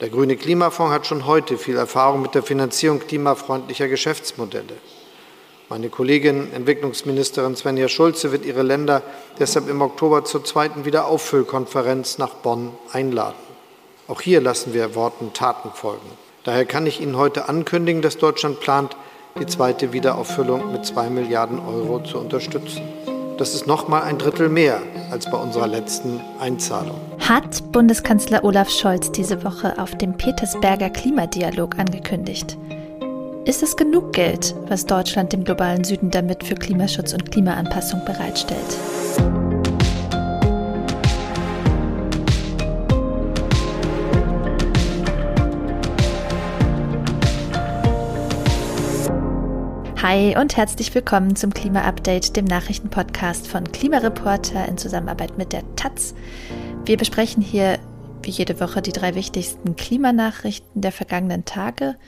Der Grüne Klimafonds hat schon heute viel Erfahrung mit der Finanzierung klimafreundlicher Geschäftsmodelle. Meine Kollegin, Entwicklungsministerin Svenja Schulze, wird ihre Länder deshalb im Oktober zur zweiten Wiederauffüllkonferenz nach Bonn einladen. Auch hier lassen wir Worten Taten folgen. Daher kann ich Ihnen heute ankündigen, dass Deutschland plant, die zweite Wiederauffüllung mit zwei Milliarden Euro zu unterstützen. Das ist noch mal ein Drittel mehr als bei unserer letzten Einzahlung. Hat Bundeskanzler Olaf Scholz diese Woche auf dem Petersberger Klimadialog angekündigt. Ist es genug Geld, was Deutschland dem globalen Süden damit für Klimaschutz und Klimaanpassung bereitstellt? Hi und herzlich willkommen zum Klima-Update, dem Nachrichtenpodcast von Klimareporter in Zusammenarbeit mit der Taz. Wir besprechen hier wie jede Woche die drei wichtigsten Klimanachrichten der vergangenen Tage –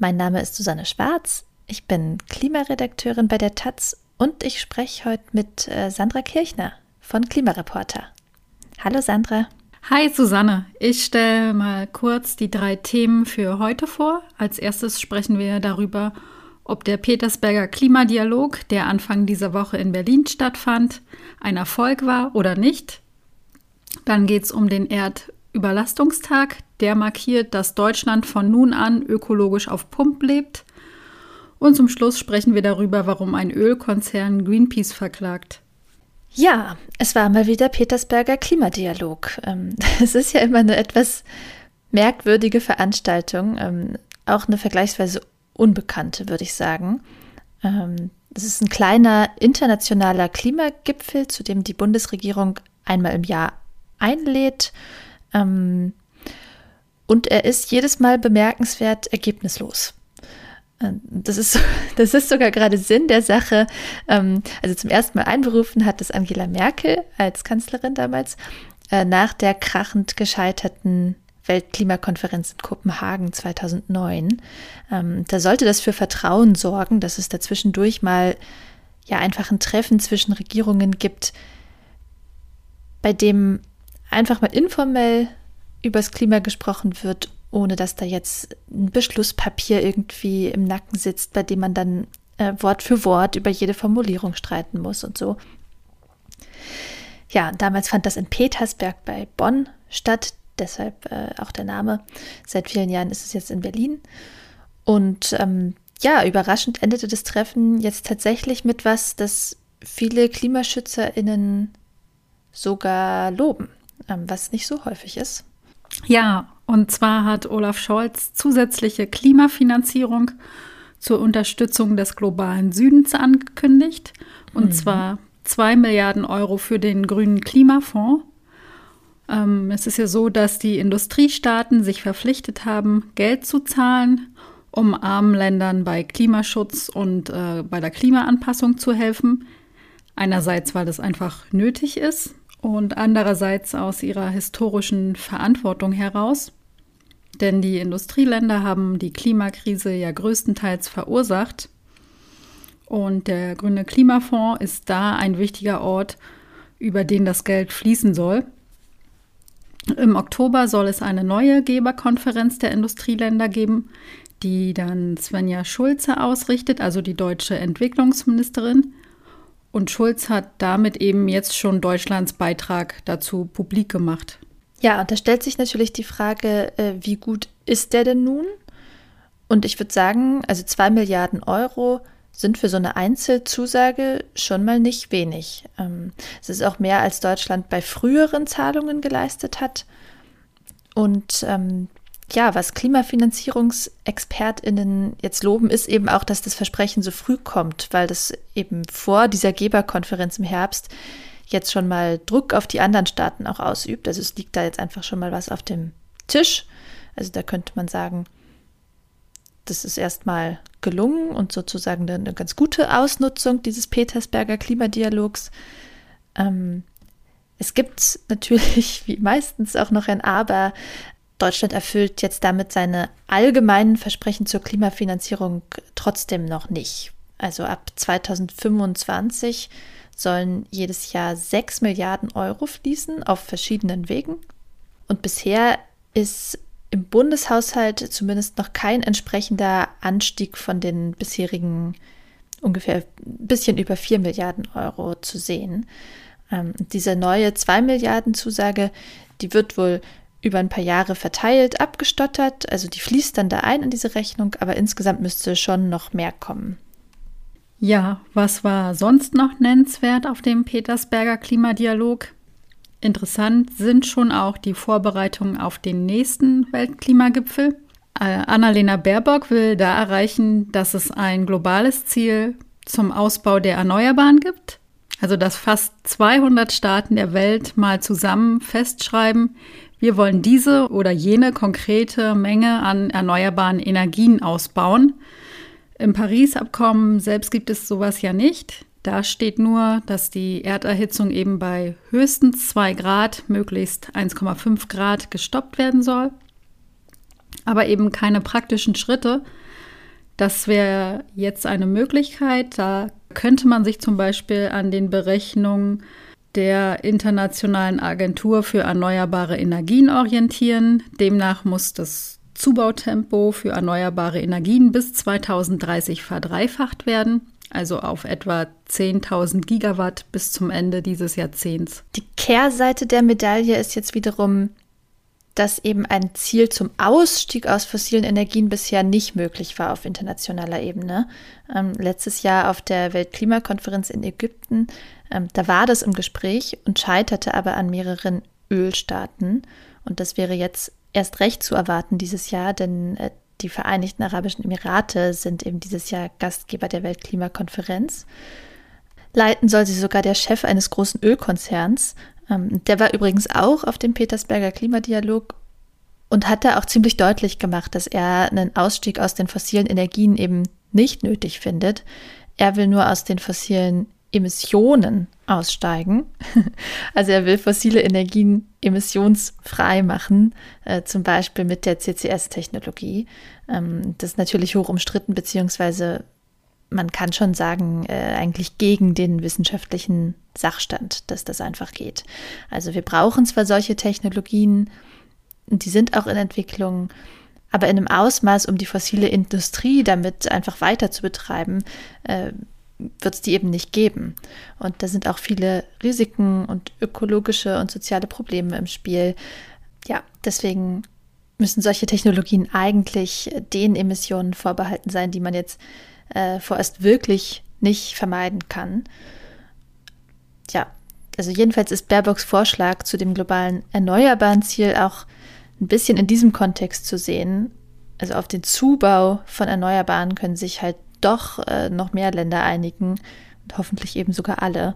mein Name ist Susanne Schwarz. Ich bin Klimaredakteurin bei der Taz und ich spreche heute mit äh, Sandra Kirchner von Klimareporter. Hallo Sandra. Hi Susanne, ich stelle mal kurz die drei Themen für heute vor. Als erstes sprechen wir darüber, ob der Petersberger Klimadialog, der Anfang dieser Woche in Berlin stattfand, ein Erfolg war oder nicht. Dann geht es um den Erd- Überlastungstag, der markiert, dass Deutschland von nun an ökologisch auf Pump lebt. Und zum Schluss sprechen wir darüber, warum ein Ölkonzern Greenpeace verklagt. Ja, es war mal wieder Petersberger Klimadialog. Ähm, es ist ja immer eine etwas merkwürdige Veranstaltung, ähm, auch eine vergleichsweise unbekannte, würde ich sagen. Ähm, es ist ein kleiner internationaler Klimagipfel, zu dem die Bundesregierung einmal im Jahr einlädt. Ähm, und er ist jedes Mal bemerkenswert ergebnislos. Äh, das ist, das ist sogar gerade Sinn der Sache. Ähm, also zum ersten Mal einberufen hat es Angela Merkel als Kanzlerin damals äh, nach der krachend gescheiterten Weltklimakonferenz in Kopenhagen 2009. Ähm, da sollte das für Vertrauen sorgen, dass es dazwischendurch mal ja einfach ein Treffen zwischen Regierungen gibt, bei dem einfach mal informell übers Klima gesprochen wird, ohne dass da jetzt ein Beschlusspapier irgendwie im Nacken sitzt, bei dem man dann äh, Wort für Wort über jede Formulierung streiten muss und so. Ja, damals fand das in Petersberg bei Bonn statt, deshalb äh, auch der Name. Seit vielen Jahren ist es jetzt in Berlin. Und ähm, ja, überraschend endete das Treffen jetzt tatsächlich mit was, das viele KlimaschützerInnen sogar loben ähm, was nicht so häufig ist. Ja, und zwar hat Olaf Scholz zusätzliche Klimafinanzierung zur Unterstützung des globalen Südens angekündigt. Und mhm. zwar zwei Milliarden Euro für den grünen Klimafonds. Ähm, es ist ja so, dass die Industriestaaten sich verpflichtet haben, Geld zu zahlen, um armen Ländern bei Klimaschutz und äh, bei der Klimaanpassung zu helfen. Einerseits, weil das einfach nötig ist, und andererseits aus ihrer historischen Verantwortung heraus. Denn die Industrieländer haben die Klimakrise ja größtenteils verursacht. Und der Grüne Klimafonds ist da ein wichtiger Ort, über den das Geld fließen soll. Im Oktober soll es eine neue Geberkonferenz der Industrieländer geben, die dann Svenja Schulze ausrichtet, also die deutsche Entwicklungsministerin. Und Schulz hat damit eben jetzt schon Deutschlands Beitrag dazu publik gemacht. Ja, und da stellt sich natürlich die Frage, äh, wie gut ist der denn nun? Und ich würde sagen, also zwei Milliarden Euro sind für so eine Einzelzusage schon mal nicht wenig. Ähm, es ist auch mehr, als Deutschland bei früheren Zahlungen geleistet hat. Und ähm, ja, was KlimafinanzierungsexpertInnen jetzt loben, ist eben auch, dass das Versprechen so früh kommt, weil das eben vor dieser Geberkonferenz im Herbst jetzt schon mal Druck auf die anderen Staaten auch ausübt. Also es liegt da jetzt einfach schon mal was auf dem Tisch. Also da könnte man sagen, das ist erstmal gelungen und sozusagen eine ganz gute Ausnutzung dieses Petersberger Klimadialogs. Ähm, es gibt natürlich, wie meistens, auch noch ein Aber. Deutschland erfüllt jetzt damit seine allgemeinen Versprechen zur Klimafinanzierung trotzdem noch nicht. Also ab 2025 sollen jedes Jahr 6 Milliarden Euro fließen auf verschiedenen Wegen. Und bisher ist im Bundeshaushalt zumindest noch kein entsprechender Anstieg von den bisherigen ungefähr ein bisschen über 4 Milliarden Euro zu sehen. Ähm, diese neue 2 Milliarden Zusage, die wird wohl über ein paar Jahre verteilt, abgestottert, also die fließt dann da ein in diese Rechnung, aber insgesamt müsste schon noch mehr kommen. Ja, was war sonst noch nennenswert auf dem Petersberger Klimadialog? Interessant sind schon auch die Vorbereitungen auf den nächsten Weltklimagipfel. Äh, Annalena Baerbock will da erreichen, dass es ein globales Ziel zum Ausbau der Erneuerbaren gibt. Also dass fast 200 Staaten der Welt mal zusammen festschreiben, wir wollen diese oder jene konkrete Menge an erneuerbaren Energien ausbauen. Im Paris-Abkommen selbst gibt es sowas ja nicht. Da steht nur, dass die Erderhitzung eben bei höchstens 2 Grad, möglichst 1,5 Grad gestoppt werden soll. Aber eben keine praktischen Schritte. Das wäre jetzt eine Möglichkeit. Da könnte man sich zum Beispiel an den Berechnungen der Internationalen Agentur für Erneuerbare Energien orientieren. Demnach muss das Zubautempo für erneuerbare Energien bis 2030 verdreifacht werden, also auf etwa 10.000 Gigawatt bis zum Ende dieses Jahrzehnts. Die Kehrseite der Medaille ist jetzt wiederum, dass eben ein Ziel zum Ausstieg aus fossilen Energien bisher nicht möglich war auf internationaler Ebene. Ähm, letztes Jahr auf der Weltklimakonferenz in Ägypten ähm, da war das im Gespräch und scheiterte aber an mehreren Ölstaaten. Und das wäre jetzt erst recht zu erwarten dieses Jahr, denn äh, die Vereinigten Arabischen Emirate sind eben dieses Jahr Gastgeber der Weltklimakonferenz. Leiten soll sie sogar der Chef eines großen Ölkonzerns. Ähm, der war übrigens auch auf dem Petersberger Klimadialog und hat da auch ziemlich deutlich gemacht, dass er einen Ausstieg aus den fossilen Energien eben nicht nötig findet. Er will nur aus den fossilen Emissionen aussteigen. Also er will fossile Energien emissionsfrei machen, äh, zum Beispiel mit der CCS-Technologie. Ähm, das ist natürlich hoch umstritten, beziehungsweise man kann schon sagen, äh, eigentlich gegen den wissenschaftlichen Sachstand, dass das einfach geht. Also wir brauchen zwar solche Technologien, die sind auch in Entwicklung, aber in einem Ausmaß, um die fossile Industrie damit einfach weiter zu betreiben, äh, wird es die eben nicht geben. Und da sind auch viele Risiken und ökologische und soziale Probleme im Spiel. Ja, deswegen müssen solche Technologien eigentlich den Emissionen vorbehalten sein, die man jetzt äh, vorerst wirklich nicht vermeiden kann. Ja, also jedenfalls ist Baerbocks Vorschlag zu dem globalen erneuerbaren Ziel auch ein bisschen in diesem Kontext zu sehen. Also auf den Zubau von Erneuerbaren können sich halt doch äh, noch mehr Länder einigen und hoffentlich eben sogar alle,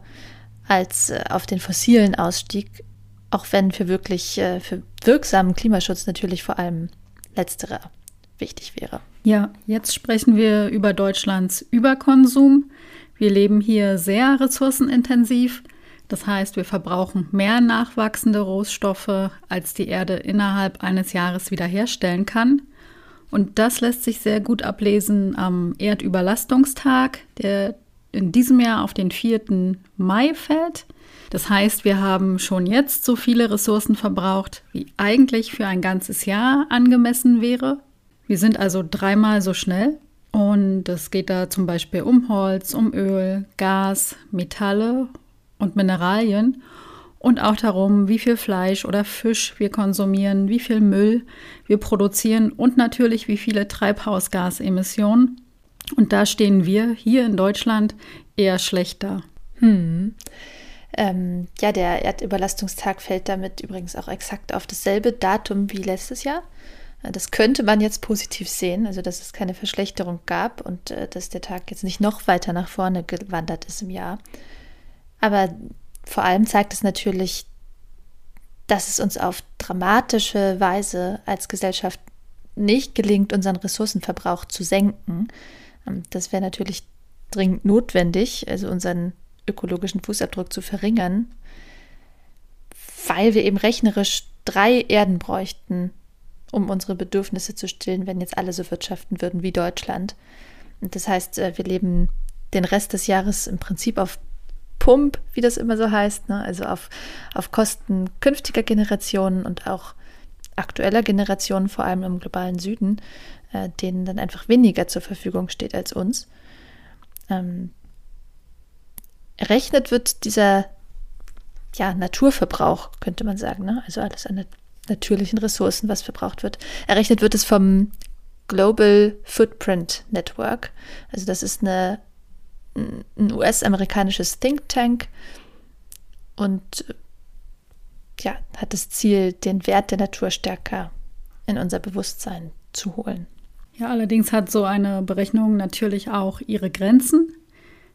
als äh, auf den fossilen Ausstieg, auch wenn für wirklich äh, für wirksamen Klimaschutz natürlich vor allem letztere wichtig wäre. Ja, jetzt sprechen wir über Deutschlands Überkonsum. Wir leben hier sehr ressourcenintensiv. Das heißt, wir verbrauchen mehr nachwachsende Rohstoffe, als die Erde innerhalb eines Jahres wiederherstellen kann. Und das lässt sich sehr gut ablesen am Erdüberlastungstag, der in diesem Jahr auf den 4. Mai fällt. Das heißt, wir haben schon jetzt so viele Ressourcen verbraucht, wie eigentlich für ein ganzes Jahr angemessen wäre. Wir sind also dreimal so schnell. Und es geht da zum Beispiel um Holz, um Öl, Gas, Metalle und Mineralien und auch darum, wie viel Fleisch oder Fisch wir konsumieren, wie viel Müll wir produzieren und natürlich wie viele Treibhausgasemissionen. Und da stehen wir hier in Deutschland eher schlechter. Hm. Ähm, ja, der Erdüberlastungstag fällt damit übrigens auch exakt auf dasselbe Datum wie letztes Jahr. Das könnte man jetzt positiv sehen, also dass es keine Verschlechterung gab und äh, dass der Tag jetzt nicht noch weiter nach vorne gewandert ist im Jahr. Aber vor allem zeigt es natürlich, dass es uns auf dramatische Weise als Gesellschaft nicht gelingt, unseren Ressourcenverbrauch zu senken. Ähm, das wäre natürlich dringend notwendig, also unseren ökologischen Fußabdruck zu verringern, weil wir eben rechnerisch drei Erden bräuchten, um unsere Bedürfnisse zu stillen, wenn jetzt alle so wirtschaften würden wie Deutschland. Und das heißt, äh, wir leben den Rest des Jahres im Prinzip auf Pump, wie das immer so heißt, ne? also auf, auf Kosten künftiger Generationen und auch aktueller Generationen, vor allem im globalen Süden, äh, denen dann einfach weniger zur Verfügung steht als uns. Ähm, errechnet wird dieser ja, Naturverbrauch, könnte man sagen, ne? also alles an natürlichen Ressourcen, was verbraucht wird. Errechnet wird es vom Global Footprint Network. Also das ist eine, ein US-amerikanisches Think Tank und ja, hat das Ziel, den Wert der Natur stärker in unser Bewusstsein zu holen. Ja, allerdings hat so eine Berechnung natürlich auch ihre Grenzen.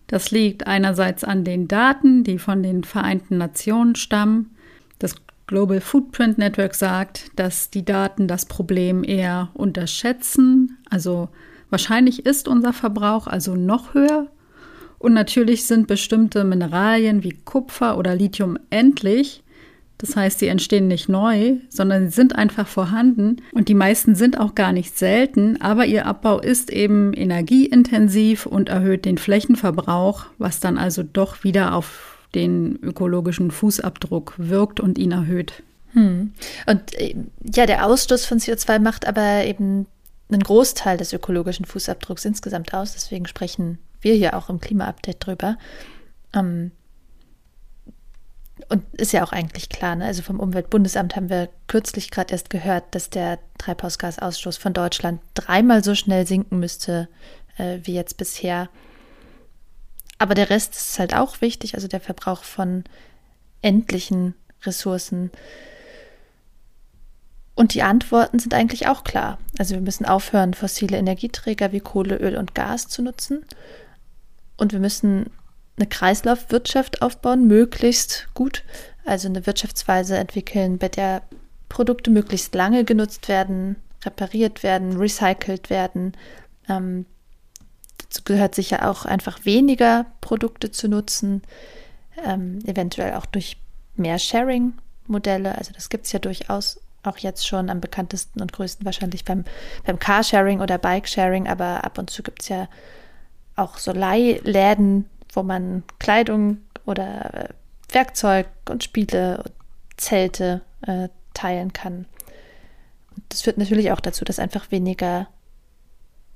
Das liegt einerseits an den Daten, die von den Vereinten Nationen stammen. Das Global Footprint Network sagt, dass die Daten das Problem eher unterschätzen. Also wahrscheinlich ist unser Verbrauch also noch höher. Und natürlich sind bestimmte Mineralien wie Kupfer oder Lithium endlich. Das heißt, sie entstehen nicht neu, sondern sie sind einfach vorhanden und die meisten sind auch gar nicht selten, aber ihr Abbau ist eben energieintensiv und erhöht den Flächenverbrauch, was dann also doch wieder auf den ökologischen Fußabdruck wirkt und ihn erhöht. Hm. Und äh, ja, der Ausstoß von CO2 macht aber eben einen Großteil des ökologischen Fußabdrucks insgesamt aus. Deswegen sprechen wir hier auch im Klima-Update drüber. Ähm, und ist ja auch eigentlich klar, ne? also vom Umweltbundesamt haben wir kürzlich gerade erst gehört, dass der Treibhausgasausstoß von Deutschland dreimal so schnell sinken müsste äh, wie jetzt bisher. Aber der Rest ist halt auch wichtig, also der Verbrauch von endlichen Ressourcen. Und die Antworten sind eigentlich auch klar. Also wir müssen aufhören, fossile Energieträger wie Kohle, Öl und Gas zu nutzen. Und wir müssen eine Kreislaufwirtschaft aufbauen, möglichst gut. Also eine Wirtschaftsweise entwickeln, bei der Produkte möglichst lange genutzt werden, repariert werden, recycelt werden. Ähm, dazu gehört sicher auch einfach weniger Produkte zu nutzen, ähm, eventuell auch durch mehr Sharing-Modelle. Also das gibt es ja durchaus auch jetzt schon am bekanntesten und größten wahrscheinlich beim, beim Carsharing oder Bike-Sharing, aber ab und zu gibt es ja auch so Leihläden, wo man Kleidung oder äh, Werkzeug und Spiele, und Zelte äh, teilen kann. Und das führt natürlich auch dazu, dass einfach weniger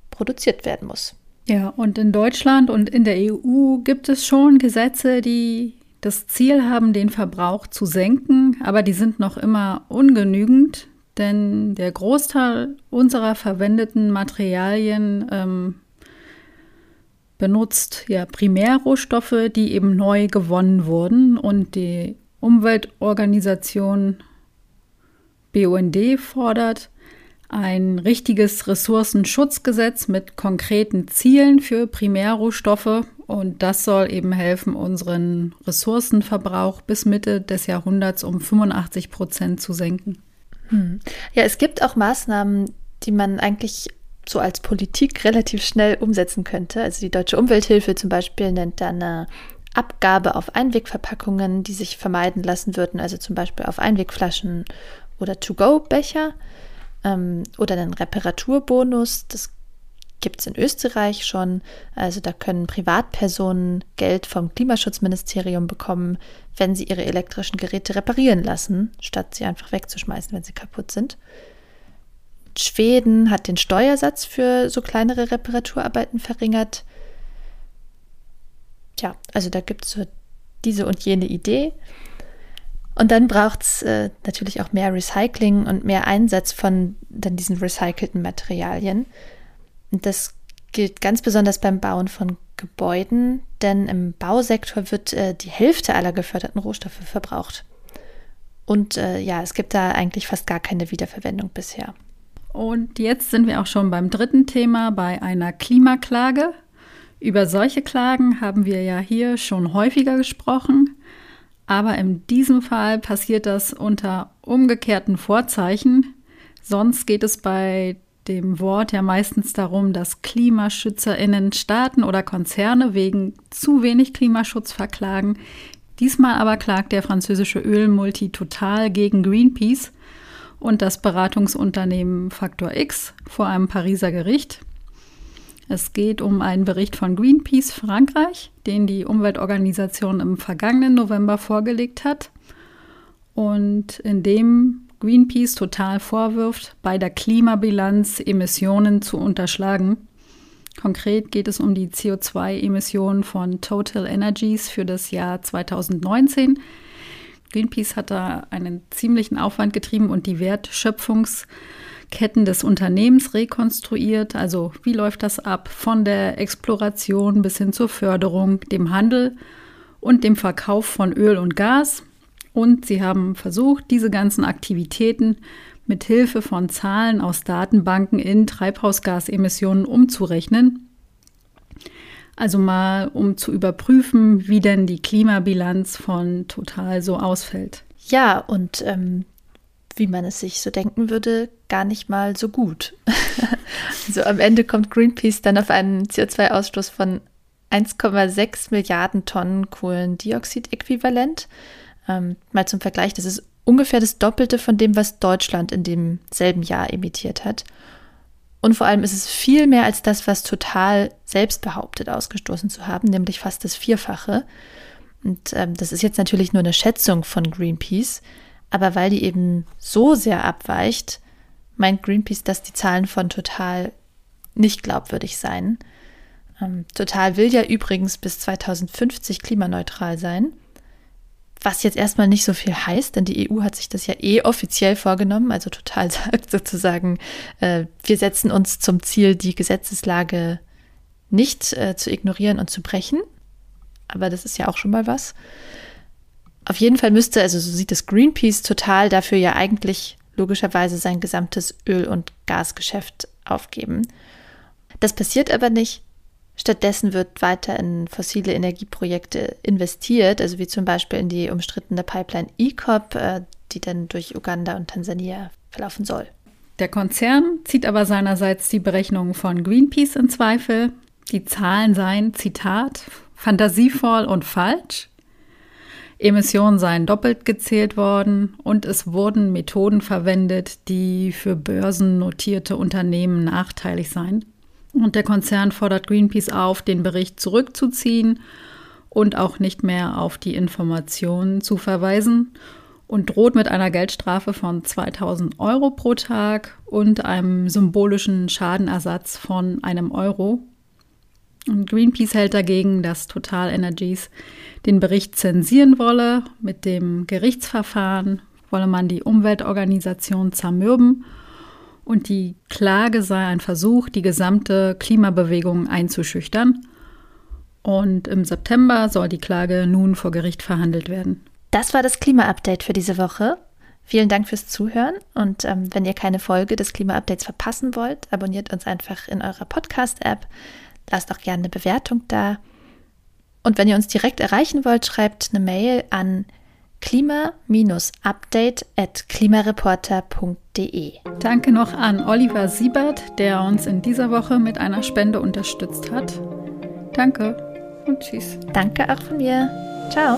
produziert werden muss. Ja, und in Deutschland und in der EU gibt es schon Gesetze, die das Ziel haben, den Verbrauch zu senken, aber die sind noch immer ungenügend, denn der Großteil unserer verwendeten Materialien ähm, benutzt ja Primärrohstoffe, die eben neu gewonnen wurden und die Umweltorganisation BUND fordert ein richtiges Ressourcenschutzgesetz mit konkreten Zielen für Primärrohstoffe und das soll eben helfen, unseren Ressourcenverbrauch bis Mitte des Jahrhunderts um 85 Prozent zu senken. Hm. Ja, es gibt auch Maßnahmen, die man eigentlich so als Politik relativ schnell umsetzen könnte. Also die Deutsche Umwelthilfe zum Beispiel nennt da eine Abgabe auf Einwegverpackungen, die sich vermeiden lassen würden, also zum Beispiel auf Einwegflaschen oder To-Go-Becher ähm, oder einen Reparaturbonus. Das gibt es in Österreich schon. Also da können Privatpersonen Geld vom Klimaschutzministerium bekommen, wenn sie ihre elektrischen Geräte reparieren lassen, statt sie einfach wegzuschmeißen, wenn sie kaputt sind. Schweden hat den Steuersatz für so kleinere Reparaturarbeiten verringert. Tja, also da gibt es so diese und jene Idee. Und dann braucht es äh, natürlich auch mehr Recycling und mehr Einsatz von dann diesen recycelten Materialien. Und das gilt ganz besonders beim Bauen von Gebäuden, denn im Bausektor wird äh, die Hälfte aller geförderten Rohstoffe verbraucht. Und äh, ja, es gibt da eigentlich fast gar keine Wiederverwendung bisher. Und jetzt sind wir auch schon beim dritten Thema, bei einer Klimaklage. Über solche Klagen haben wir ja hier schon häufiger gesprochen. Aber in diesem Fall passiert das unter umgekehrten Vorzeichen. Sonst geht es bei dem Wort ja meistens darum, dass KlimaschützerInnen Staaten oder Konzerne wegen zu wenig Klimaschutz verklagen. Diesmal aber klagt der französische Ölmulti Total gegen Greenpeace und das Beratungsunternehmen Faktor X vor einem Pariser Gericht. Es geht um einen Bericht von Greenpeace Frankreich, den die Umweltorganisation im vergangenen November vorgelegt hat. Und in dem Greenpeace total vorwirft, bei der Klimabilanz Emissionen zu unterschlagen. Konkret geht es um die CO2-Emissionen von Total Energies für das Jahr 2019. Greenpeace hat da einen ziemlichen Aufwand getrieben und die Wertschöpfungsketten des Unternehmens rekonstruiert. Also wie läuft das ab von der Exploration bis hin zur Förderung, dem Handel und dem Verkauf von Öl und Gas. Und sie haben versucht, diese ganzen Aktivitäten mit Hilfe von Zahlen aus Datenbanken in Treibhausgasemissionen umzurechnen. Also mal, um zu überprüfen, wie denn die Klimabilanz von Total so ausfällt. Ja, und ähm, wie man es sich so denken würde, gar nicht mal so gut. also am Ende kommt Greenpeace dann auf einen CO2-Ausstoß von 1,6 Milliarden Tonnen Kohlendioxid-Äquivalent. Ähm, mal zum Vergleich, das ist ungefähr das Doppelte von dem, was Deutschland in demselben Jahr emittiert hat. Und vor allem ist es viel mehr als das, was Total selbst behauptet, ausgestoßen zu haben, nämlich fast das Vierfache. Und ähm, das ist jetzt natürlich nur eine Schätzung von Greenpeace, aber weil die eben so sehr abweicht, meint Greenpeace, dass die Zahlen von Total nicht glaubwürdig seien. Ähm, Total will ja übrigens bis 2050 klimaneutral sein. Was jetzt erstmal nicht so viel heißt, denn die EU hat sich das ja eh offiziell vorgenommen. Also Total sagt sozusagen, äh, wir setzen uns zum Ziel, die Gesetzeslage nicht äh, zu ignorieren und zu brechen. Aber das ist ja auch schon mal was. Auf jeden Fall müsste, also so sieht es Greenpeace total dafür ja eigentlich logischerweise sein gesamtes Öl- und Gasgeschäft aufgeben. Das passiert aber nicht, Stattdessen wird weiter in fossile Energieprojekte investiert, also wie zum Beispiel in die umstrittene Pipeline ECOP, äh, die dann durch Uganda und Tansania verlaufen soll. Der Konzern zieht aber seinerseits die Berechnungen von Greenpeace in Zweifel. Die Zahlen seien, Zitat, fantasievoll und falsch. Emissionen seien doppelt gezählt worden und es wurden Methoden verwendet, die für börsennotierte Unternehmen nachteilig seien. Und der Konzern fordert Greenpeace auf, den Bericht zurückzuziehen und auch nicht mehr auf die Informationen zu verweisen und droht mit einer Geldstrafe von 2000 Euro pro Tag und einem symbolischen Schadenersatz von einem Euro. Und Greenpeace hält dagegen, dass Total Energies den Bericht zensieren wolle. Mit dem Gerichtsverfahren wolle man die Umweltorganisation zermürben und die Klage sei ein Versuch, die gesamte Klimabewegung einzuschüchtern. Und im September soll die Klage nun vor Gericht verhandelt werden. Das war das Klima-Update für diese Woche. Vielen Dank fürs Zuhören und ähm, wenn ihr keine Folge des Klima-Updates verpassen wollt, abonniert uns einfach in eurer Podcast-App. Lasst auch gerne eine Bewertung da. Und wenn ihr uns direkt erreichen wollt, schreibt eine Mail an klima-update at klimareporter.de. Danke noch an Oliver Siebert, der uns in dieser Woche mit einer Spende unterstützt hat. Danke und tschüss. Danke auch von mir. Ciao.